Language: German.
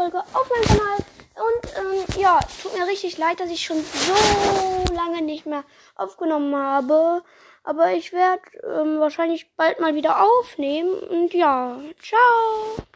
Folge auf meinem Kanal. Und ähm, ja, tut mir richtig leid, dass ich schon so lange nicht mehr aufgenommen habe. Aber ich werde ähm, wahrscheinlich bald mal wieder aufnehmen. Und ja, ciao.